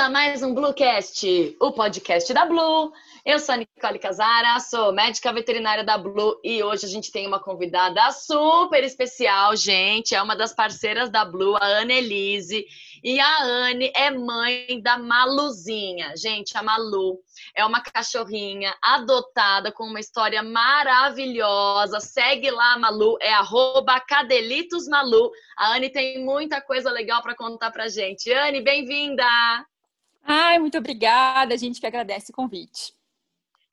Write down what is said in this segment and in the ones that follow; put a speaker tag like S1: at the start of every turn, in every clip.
S1: A mais um Bluecast, o podcast da Blue. Eu sou a Nicole Casara, sou médica veterinária da Blue e hoje a gente tem uma convidada super especial, gente. É uma das parceiras da Blue, a Ana Elise. E a Anne é mãe da Maluzinha. Gente, a Malu é uma cachorrinha adotada com uma história maravilhosa. Segue lá, Malu, é cadelitosmalu. A Anne tem muita coisa legal para contar pra gente. Anne, bem-vinda!
S2: Ai, muito obrigada, a gente que agradece o convite.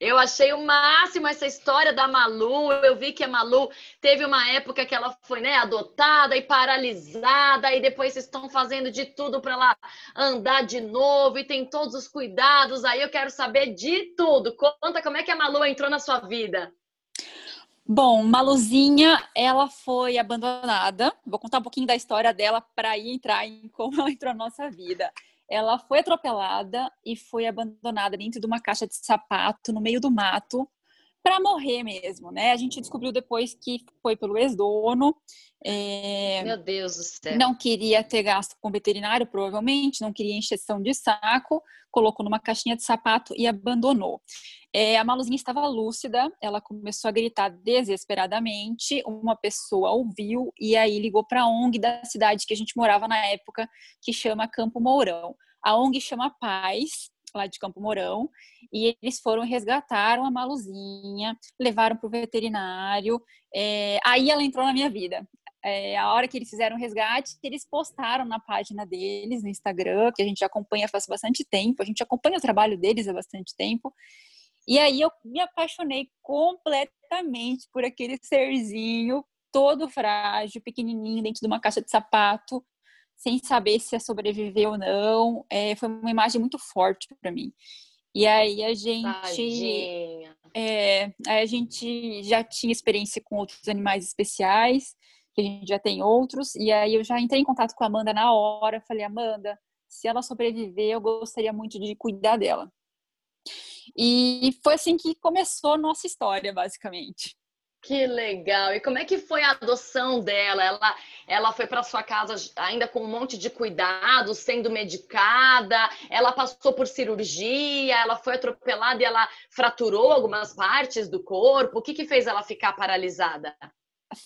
S1: Eu achei o máximo essa história da Malu. Eu vi que a Malu teve uma época que ela foi né, adotada e paralisada, e depois vocês estão fazendo de tudo para ela andar de novo e tem todos os cuidados. Aí eu quero saber de tudo. Conta como é que a Malu entrou na sua vida.
S2: Bom, Maluzinha, ela foi abandonada. Vou contar um pouquinho da história dela para ir entrar em como ela entrou na nossa vida ela foi atropelada e foi abandonada dentro de uma caixa de sapato no meio do mato para morrer mesmo, né? A gente descobriu depois que foi pelo ex-dono.
S1: É... Meu Deus do céu.
S2: Não queria ter gasto com veterinário, provavelmente, não queria encheção de saco, colocou numa caixinha de sapato e abandonou. É, a Maluzinha estava lúcida, ela começou a gritar desesperadamente. Uma pessoa ouviu e aí ligou para a ONG da cidade que a gente morava na época, que chama Campo Mourão. A ONG chama Paz, lá de Campo Mourão, e eles foram resgataram a Maluzinha, levaram para o veterinário. É, aí ela entrou na minha vida. É, a hora que eles fizeram o resgate, eles postaram na página deles, no Instagram, que a gente acompanha faz bastante tempo, a gente acompanha o trabalho deles há bastante tempo. E aí eu me apaixonei completamente por aquele serzinho todo frágil, pequenininho, dentro de uma caixa de sapato, sem saber se ia sobreviver ou não. É, foi uma imagem muito forte para mim. E aí a gente, é, a gente já tinha experiência com outros animais especiais, que a gente já tem outros. E aí eu já entrei em contato com a Amanda na hora, falei Amanda, se ela sobreviver, eu gostaria muito de cuidar dela. E foi assim que começou a nossa história, basicamente.
S1: Que legal! E como é que foi a adoção dela? Ela, ela foi para sua casa ainda com um monte de cuidados, sendo medicada. Ela passou por cirurgia. Ela foi atropelada e ela fraturou algumas partes do corpo. O que, que fez ela ficar paralisada?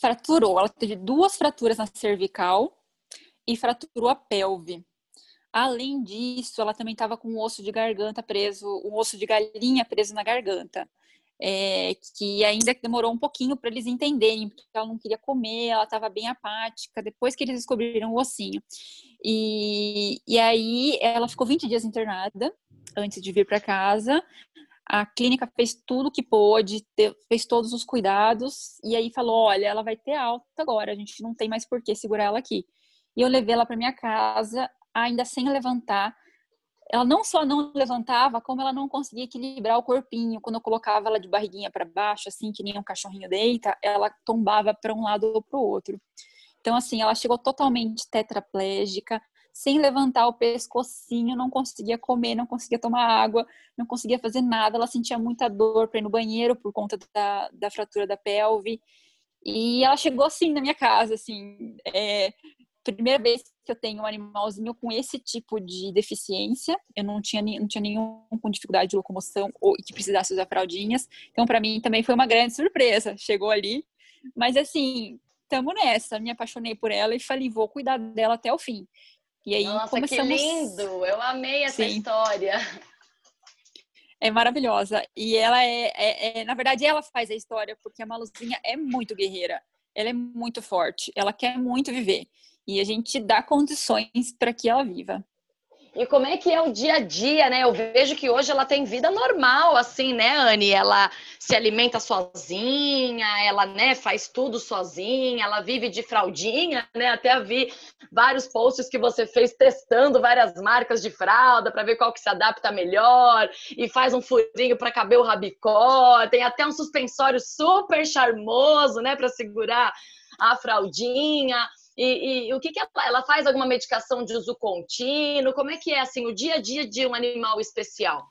S2: Fraturou. Ela teve duas fraturas na cervical e fraturou a pelve. Além disso, ela também estava com um osso de garganta preso, um osso de galinha preso na garganta. É, que ainda demorou um pouquinho para eles entenderem, porque ela não queria comer, ela estava bem apática, depois que eles descobriram o ossinho. E, e aí ela ficou 20 dias internada antes de vir para casa. A clínica fez tudo que pôde, fez todos os cuidados, e aí falou: olha, ela vai ter alta agora, a gente não tem mais por que segurar ela aqui. E eu levei ela para minha casa, ainda sem levantar. Ela não só não levantava, como ela não conseguia equilibrar o corpinho. Quando eu colocava ela de barriguinha para baixo, assim, que nem um cachorrinho deita, ela tombava para um lado ou para o outro. Então, assim, ela chegou totalmente tetraplégica, sem levantar o pescocinho, não conseguia comer, não conseguia tomar água, não conseguia fazer nada. Ela sentia muita dor para ir no banheiro por conta da, da fratura da pelve. E ela chegou assim na minha casa, assim, é, primeira vez que eu tenho um animalzinho com esse tipo de deficiência. Eu não tinha, não tinha nenhum com dificuldade de locomoção ou que precisasse usar fraldinhas. Então, para mim, também foi uma grande surpresa. Chegou ali. Mas, assim, tamo nessa. Me apaixonei por ela e falei, vou cuidar dela até o fim. E aí,
S1: Nossa, começamos... que lindo! Eu amei essa Sim. história.
S2: É maravilhosa. E ela é, é, é, na verdade, ela faz a história, porque a Maluzinha é muito guerreira. Ela é muito forte. Ela quer muito viver e a gente dá condições para que ela viva.
S1: E como é que é o dia a dia, né? Eu vejo que hoje ela tem vida normal, assim, né, Anne? Ela se alimenta sozinha, ela, né, faz tudo sozinha, ela vive de fraldinha, né? Até vi vários posts que você fez testando várias marcas de fralda para ver qual que se adapta melhor e faz um furinho para caber o rabicó. Tem até um suspensório super charmoso, né, para segurar a fraldinha. E, e o que, que ela, ela faz? Alguma medicação de uso contínuo? Como é que é assim o dia a dia de um animal especial?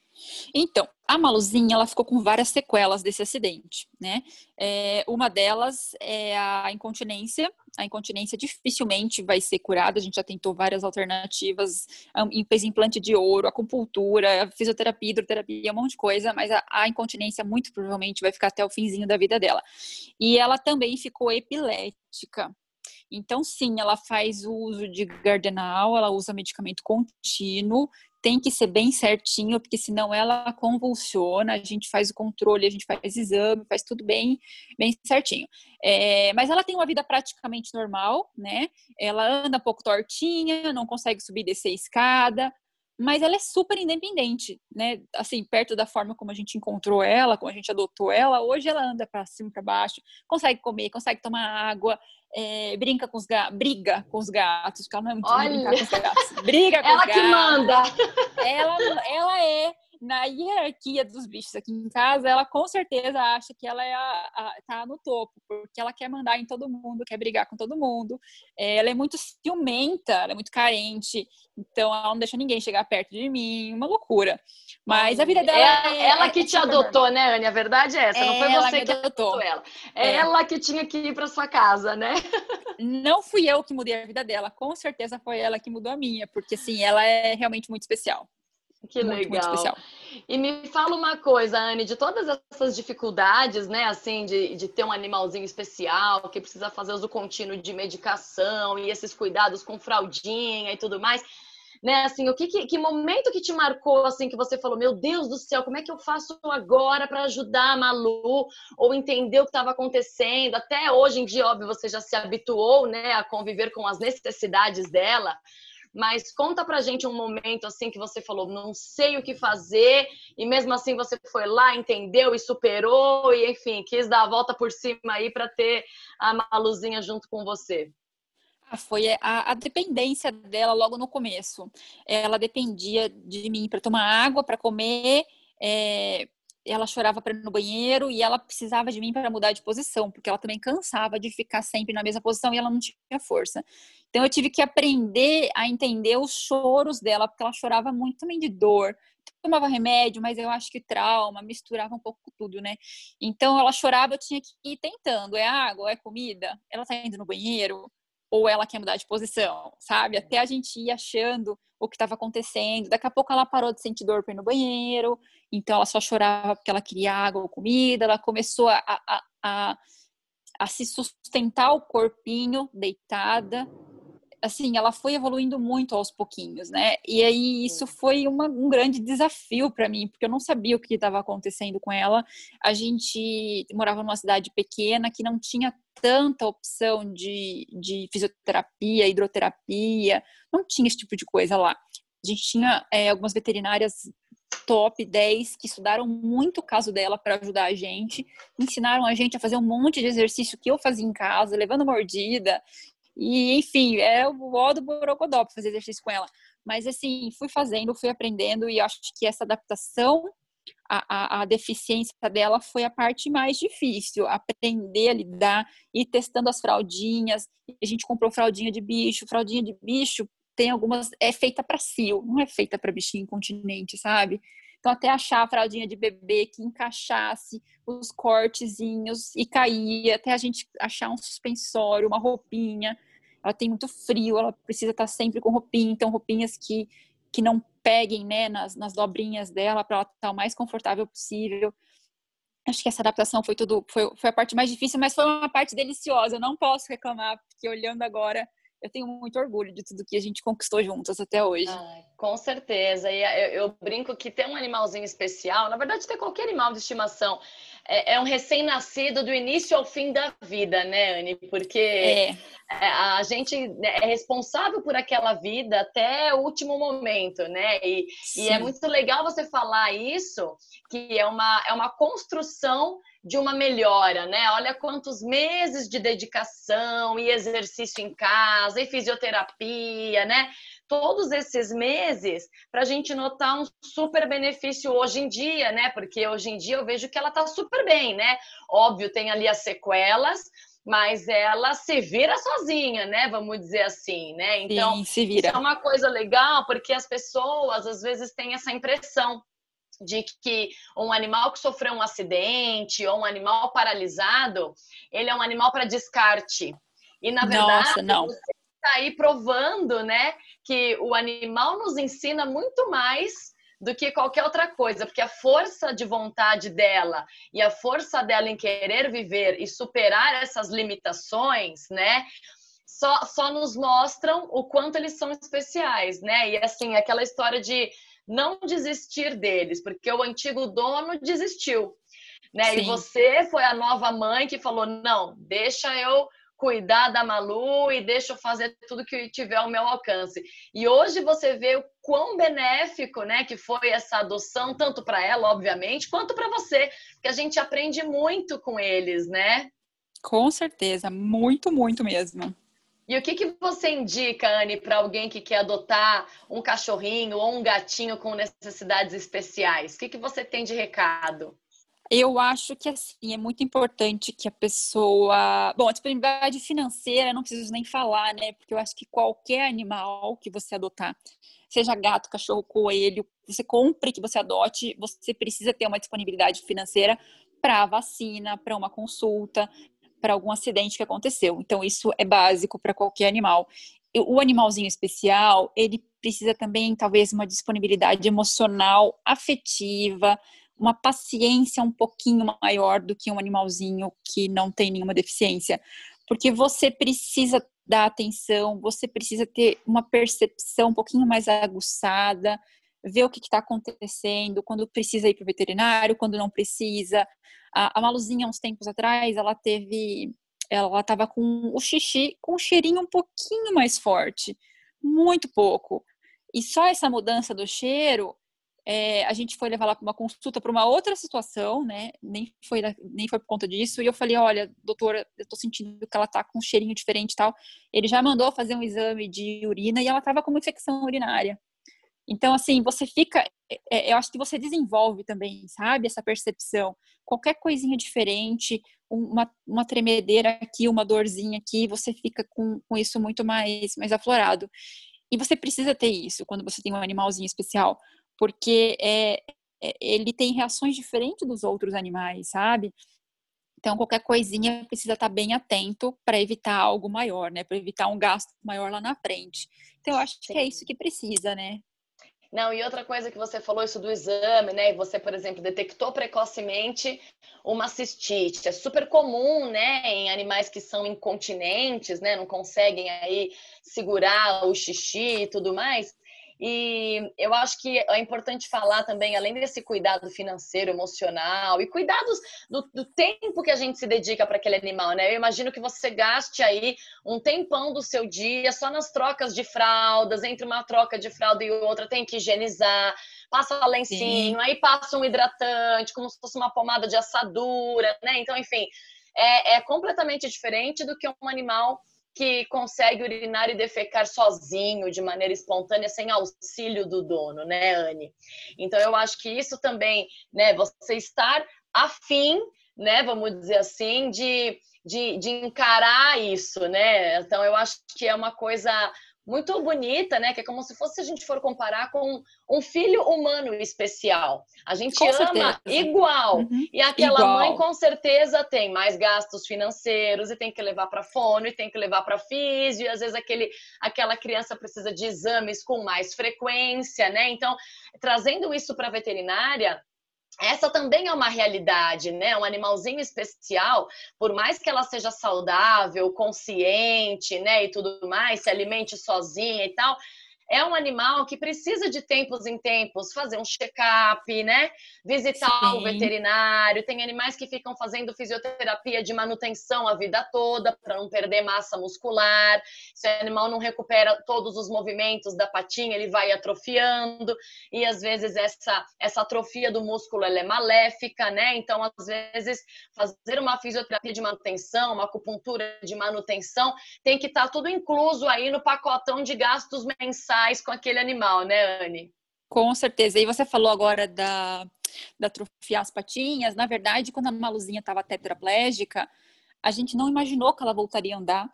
S2: Então, a Maluzinha, ela ficou com várias sequelas desse acidente, né? É, uma delas é a incontinência. A incontinência dificilmente vai ser curada. A gente já tentou várias alternativas, fez implante de ouro, acupuntura, fisioterapia, hidroterapia, um monte de coisa, mas a, a incontinência muito provavelmente vai ficar até o finzinho da vida dela. E ela também ficou epilética. Então, sim, ela faz o uso de gardenal, ela usa medicamento contínuo, tem que ser bem certinho, porque senão ela convulsiona, a gente faz o controle, a gente faz exame, faz tudo bem, bem certinho. É, mas ela tem uma vida praticamente normal, né? Ela anda um pouco tortinha, não consegue subir e descer escada, mas ela é super independente, né? Assim, perto da forma como a gente encontrou ela, como a gente adotou ela, hoje ela anda para cima e para baixo, consegue comer, consegue tomar água, é, brinca com os gatos, briga com os gatos, porque ela não é muito
S1: Olha.
S2: brincar com os gatos. Briga com
S1: ela
S2: os
S1: que
S2: gatos.
S1: manda.
S2: Ela, ela é na hierarquia dos bichos aqui em casa, ela com certeza acha que ela é a, a, tá no topo, porque ela quer mandar em todo mundo, quer brigar com todo mundo. É, ela é muito ciumenta, ela é muito carente, então ela não deixa ninguém chegar perto de mim, uma loucura. Mas a vida dela
S1: ela,
S2: é,
S1: ela
S2: é
S1: que te adotou, né, Anne? A verdade é essa, não foi
S2: Ela
S1: você que
S2: adotou.
S1: ela. É,
S2: É.
S1: ela que tinha que ir para sua casa, né?
S2: Não fui eu que mudei a vida dela, com certeza foi ela que mudou a minha, porque assim, ela é realmente muito especial.
S1: Que
S2: muito, muito
S1: legal.
S2: especial.
S1: E me fala uma coisa, Anne, de todas essas dificuldades, né, assim, de, de ter um animalzinho especial, que precisa fazer uso contínuo de medicação e esses cuidados com fraldinha e tudo mais, né, assim, o que, que, que momento que te marcou, assim, que você falou, meu Deus do céu, como é que eu faço agora para ajudar a Malu ou entender o que estava acontecendo? Até hoje em dia, óbvio, você já se habituou, né, a conviver com as necessidades dela, mas conta pra gente um momento assim que você falou, não sei o que fazer, e mesmo assim você foi lá, entendeu e superou, e enfim, quis dar a volta por cima aí para ter a Maluzinha junto com você.
S2: Ah, Foi a, a dependência dela logo no começo. Ela dependia de mim para tomar água, para comer. é, ela chorava para ir no banheiro e ela precisava de mim para mudar de posição, porque ela também cansava de ficar sempre na mesma posição e ela não tinha força. Então eu tive que aprender a entender os choros dela, porque ela chorava muito também de dor. Tomava remédio, mas eu acho que trauma, misturava um pouco tudo, né? Então ela chorava, eu tinha que ir tentando. É água, é comida? Ela tá indo no banheiro? Ou ela quer mudar de posição, sabe? Até a gente ir achando o que estava acontecendo. Daqui a pouco ela parou de sentir dor para ir no banheiro, então ela só chorava porque ela queria água ou comida. Ela começou a, a, a, a se sustentar o corpinho deitada. Assim, ela foi evoluindo muito aos pouquinhos, né? E aí isso foi uma, um grande desafio para mim, porque eu não sabia o que estava acontecendo com ela. A gente morava numa cidade pequena que não tinha tanta opção de, de fisioterapia, hidroterapia, não tinha esse tipo de coisa lá. A gente tinha é, algumas veterinárias top 10 que estudaram muito o caso dela para ajudar a gente, ensinaram a gente a fazer um monte de exercício que eu fazia em casa, levando mordida, e enfim, é o ó do Borocodó para fazer exercício com ela. Mas assim, fui fazendo, fui aprendendo e acho que essa adaptação a, deficiência dela foi a parte mais difícil, aprender a lidar, ir testando as fraldinhas. A gente comprou fraldinha de bicho, fraldinha de bicho tem algumas é feita para cio, não é feita para bichinho incontinente, sabe? Então até achar a fraldinha de bebê que encaixasse os cortezinhos e caía, até a gente achar um suspensório, uma roupinha. Ela tem muito frio, ela precisa estar sempre com roupinha, então roupinhas que que não peguem né, nas, nas dobrinhas dela para ela estar o mais confortável possível. Acho que essa adaptação foi tudo, foi, foi a parte mais difícil, mas foi uma parte deliciosa. Eu não posso reclamar, porque olhando agora, eu tenho muito orgulho de tudo que a gente conquistou juntas até hoje.
S1: Ai, com certeza. E eu, eu, brinco que ter um animalzinho especial, na verdade, ter qualquer animal de estimação, é, é um recém-nascido do início ao fim da vida, né, Anne? Porque
S2: é.
S1: a gente é responsável por aquela vida até o último momento, né? E, e, é muito legal você falar isso, que é uma, é uma construção de uma melhora, né? Olha quantos meses de dedicação e exercício em casa e fisioterapia, né? Todos esses meses para a gente notar um super benefício hoje em dia, né? Porque hoje em dia eu vejo que ela tá super bem, né? Óbvio, tem ali as sequelas, mas ela se vira sozinha, né? Vamos dizer assim, né?
S2: Então, Sim, se vira.
S1: isso é uma coisa legal porque as pessoas às vezes têm essa impressão de que um animal que sofreu um acidente ou um animal paralisado, ele é um animal para descarte. E na verdade,
S2: Nossa, não.
S1: você está aí provando, né, que o animal nos ensina muito mais do que qualquer outra coisa, porque a força de vontade dela e a força dela em querer viver e superar essas limitações, né? Só, só nos mostram o quanto eles são especiais, né? E assim, aquela história de não desistir deles, porque o antigo dono desistiu, né? Sim. E você foi a nova mãe que falou: não, deixa eu cuidar da Malu e deixa eu fazer tudo que tiver ao meu alcance. E hoje você vê o quão benéfico, né, que foi essa adoção, tanto para ela, obviamente, quanto para você, que a gente aprende muito com eles, né?
S2: Com certeza, muito, muito mesmo.
S1: E o que, que você indica, Anne, para alguém que quer adotar um cachorrinho ou um gatinho com necessidades especiais? O que, que você tem de recado?
S2: Eu acho que assim é muito importante que a pessoa. Bom, a disponibilidade financeira não preciso nem falar, né? Porque eu acho que qualquer animal que você adotar, seja gato, cachorro, coelho, você compre, que você adote, você precisa ter uma disponibilidade financeira para vacina, para uma consulta, para algum acidente que aconteceu. Então, isso é básico para qualquer animal. O animalzinho especial, ele precisa também, talvez, uma disponibilidade emocional, afetiva, uma paciência um pouquinho maior do que um animalzinho que não tem nenhuma deficiência. Porque você precisa dar atenção, você precisa ter uma percepção um pouquinho mais aguçada, ver o que está acontecendo, quando precisa ir para o veterinário, quando não precisa. A, a Maluzinha, uns tempos atrás, ela teve. Ela estava com o xixi com um cheirinho um pouquinho mais forte, muito pouco. E só essa mudança do cheiro é, a gente foi levar lá para uma consulta para uma outra situação, né? Nem foi, nem foi por conta disso. E eu falei: olha, doutora, eu tô sentindo que ela tá com um cheirinho diferente e tal. Ele já mandou fazer um exame de urina e ela tava com uma infecção urinária. Então, assim, você fica. É, é, eu acho que você desenvolve também, sabe? Essa percepção. Qualquer coisinha diferente, uma, uma tremedeira aqui, uma dorzinha aqui, você fica com, com isso muito mais, mais aflorado. E você precisa ter isso quando você tem um animalzinho especial porque é, é, ele tem reações diferentes dos outros animais, sabe? Então, qualquer coisinha precisa estar bem atento para evitar algo maior, né? Para evitar um gasto maior lá na frente. Então, eu acho que é isso que precisa, né?
S1: Não, e outra coisa que você falou, isso do exame, né? Você, por exemplo, detectou precocemente uma cistite. É super comum, né, em animais que são incontinentes, né? Não conseguem aí segurar o xixi e tudo mais. E eu acho que é importante falar também, além desse cuidado financeiro, emocional e cuidados do, do tempo que a gente se dedica para aquele animal, né? Eu imagino que você gaste aí um tempão do seu dia só nas trocas de fraldas, entre uma troca de fralda e outra, tem que higienizar, passa lencinho, Sim. aí passa um hidratante, como se fosse uma pomada de assadura, né? Então, enfim, é, é completamente diferente do que um animal que consegue urinar e defecar sozinho, de maneira espontânea, sem auxílio do dono, né, Anne? Então, eu acho que isso também, né, você estar afim, né, vamos dizer assim, de, de, de encarar isso, né? Então, eu acho que é uma coisa muito bonita, né? Que é como se fosse, se a gente for comparar com um filho humano especial. A gente com ama certeza. igual. Uhum. E aquela igual. mãe, com certeza, tem mais gastos financeiros e tem que levar para fono e tem que levar para físio. E às vezes aquele, aquela criança precisa de exames com mais frequência, né? Então, trazendo isso para a veterinária, essa também é uma realidade, né? Um animalzinho especial, por mais que ela seja saudável, consciente, né, e tudo mais, se alimente sozinha e tal, é um animal que precisa de tempos em tempos fazer um check-up, né? Visitar Sim. o veterinário. Tem animais que ficam fazendo fisioterapia de manutenção a vida toda para não perder massa muscular. Se o animal não recupera todos os movimentos da patinha, ele vai atrofiando e às vezes essa essa atrofia do músculo ela é maléfica, né? Então às vezes fazer uma fisioterapia de manutenção, uma acupuntura de manutenção, tem que estar tá tudo incluso aí no pacotão de gastos mensais faz com aquele animal, né, Anne?
S2: Com certeza. E você falou agora da, da atrofiar as patinhas. Na verdade, quando a Maluzinha estava tetraplégica, A gente não imaginou que ela voltaria a andar,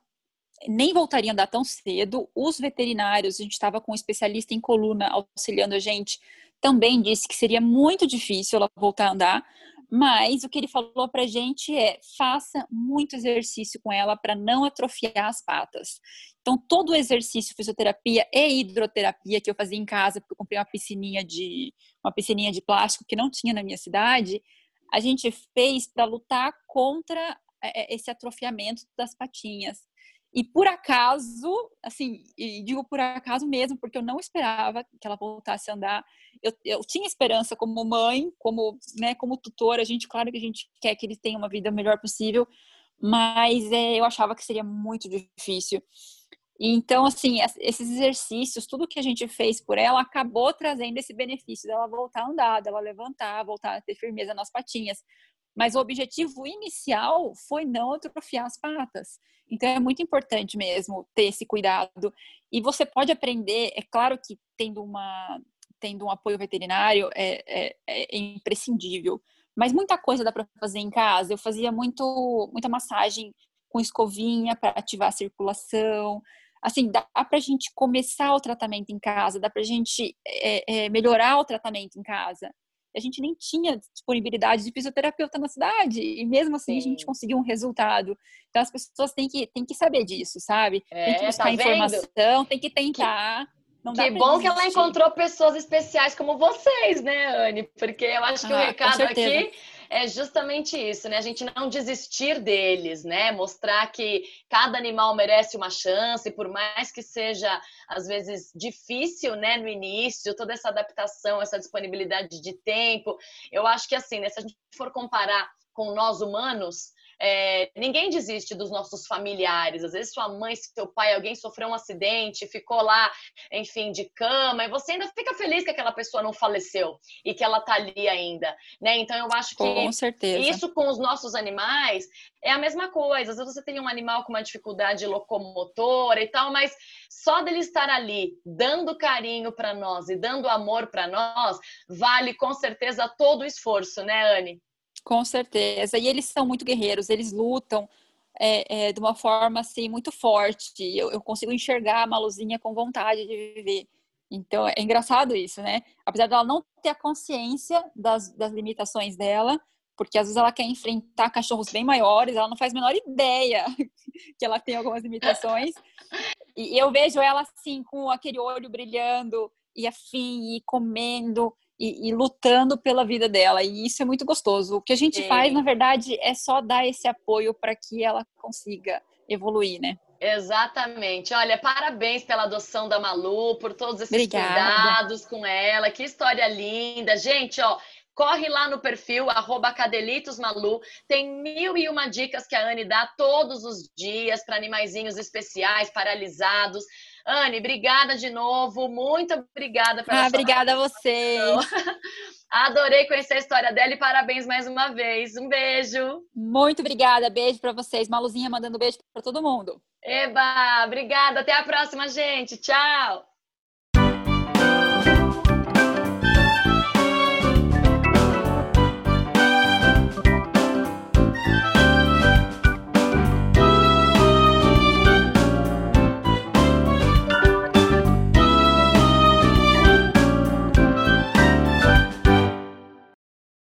S2: nem voltaria a andar tão cedo. Os veterinários, a gente estava com um especialista em coluna auxiliando a gente, também disse que seria muito difícil ela voltar a andar. Mas o que ele falou pra gente é: faça muito exercício com ela para não atrofiar as patas. Então, todo o exercício, fisioterapia e hidroterapia que eu fazia em casa, porque eu comprei uma piscininha de uma piscininha de plástico que não tinha na minha cidade, a gente fez para lutar contra é, é, esse atrofiamento das patinhas. E por acaso, assim, e digo por acaso mesmo, porque eu não esperava que ela voltasse a andar. Eu, eu tinha esperança como mãe, como, né, como tutora. A gente, claro que a gente quer que ele tenha uma vida melhor possível, mas é, eu achava que seria muito difícil. Então, assim, esses exercícios, tudo que a gente fez por ela acabou trazendo esse benefício dela voltar a andar, dela levantar, voltar a ter firmeza nas patinhas. Mas o objetivo inicial foi não atrofiar as patas. Então é muito importante mesmo ter esse cuidado. E você pode aprender, é claro que tendo uma tendo um apoio veterinário é, é, é imprescindível. Mas muita coisa dá para fazer em casa. Eu fazia muito muita massagem com escovinha para ativar a circulação. Assim, dá para a gente começar o tratamento em casa, dá para a gente é, é, melhorar o tratamento em casa a gente nem tinha disponibilidade de fisioterapeuta na cidade, e mesmo assim Sim. a gente conseguiu um resultado. Então as pessoas têm que, têm que saber disso, sabe? É, tem que buscar tá informação, tem que tentar.
S1: Que... que bom que ela encontrou pessoas especiais como vocês, né, Anne? Porque eu acho que ah, o recado aqui é justamente isso, né? A gente não desistir deles, né? Mostrar que cada animal merece uma chance, por mais que seja às vezes difícil, né, no início, toda essa adaptação, essa disponibilidade de tempo. Eu acho que assim, né, se a gente for comparar com nós humanos, é, ninguém desiste dos nossos familiares. Às vezes sua mãe, seu pai, alguém sofreu um acidente, ficou lá, enfim, de cama, e você ainda fica feliz que aquela pessoa não faleceu e que ela tá ali ainda, né? Então eu acho que
S2: com certeza.
S1: isso com os nossos animais é a mesma coisa. Às vezes você tem um animal com uma dificuldade locomotora e tal, mas só dele estar ali dando carinho para nós e dando amor para nós, vale com certeza todo o esforço, né, Anne?
S2: Com certeza. E eles são muito guerreiros, eles lutam é, é, de uma forma assim muito forte. Eu, eu, consigo enxergar a Maluzinha com vontade de viver. Então é engraçado isso, né? Apesar dela não ter a consciência das, das limitações dela, porque às vezes ela quer enfrentar cachorros bem maiores, ela não faz a menor ideia que ela tem algumas limitações. E eu vejo ela assim, com aquele olho brilhando e afim, e comendo e, e, lutando pela vida dela. E isso é muito gostoso. O que a gente faz, na verdade, é só dar esse apoio para que ela consiga evoluir, né?
S1: Exatamente. Olha, parabéns pela adoção da Malu, por todos esses Obrigada. cuidados com ela. Que história linda. Gente, ó, corre lá no perfil, arroba cadelitosmalu. Tem mil e uma dicas que a Anne dá todos os dias para animaizinhos especiais, paralisados. Anne, obrigada de novo. Muito obrigada
S2: pela ah, Obrigada a você.
S1: Adorei conhecer a história dela e parabéns mais uma vez. Um beijo.
S2: Muito obrigada. Beijo para vocês. Maluzinha mandando beijo para todo mundo.
S1: Eba, obrigada. Até a próxima, gente. Tchau.